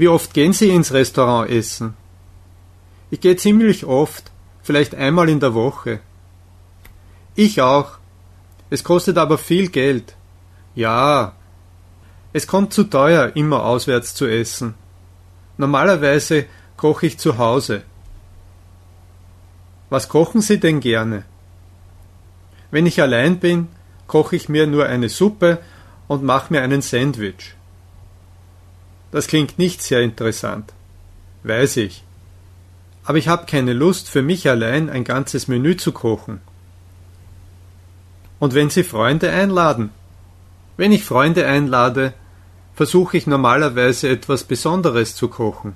Wie oft gehen Sie ins Restaurant essen? Ich gehe ziemlich oft, vielleicht einmal in der Woche. Ich auch. Es kostet aber viel Geld. Ja. Es kommt zu teuer, immer auswärts zu essen. Normalerweise koche ich zu Hause. Was kochen Sie denn gerne? Wenn ich allein bin, koche ich mir nur eine Suppe und mache mir einen Sandwich. Das klingt nicht sehr interessant. Weiß ich. Aber ich habe keine Lust, für mich allein ein ganzes Menü zu kochen. Und wenn Sie Freunde einladen? Wenn ich Freunde einlade, versuche ich normalerweise etwas Besonderes zu kochen.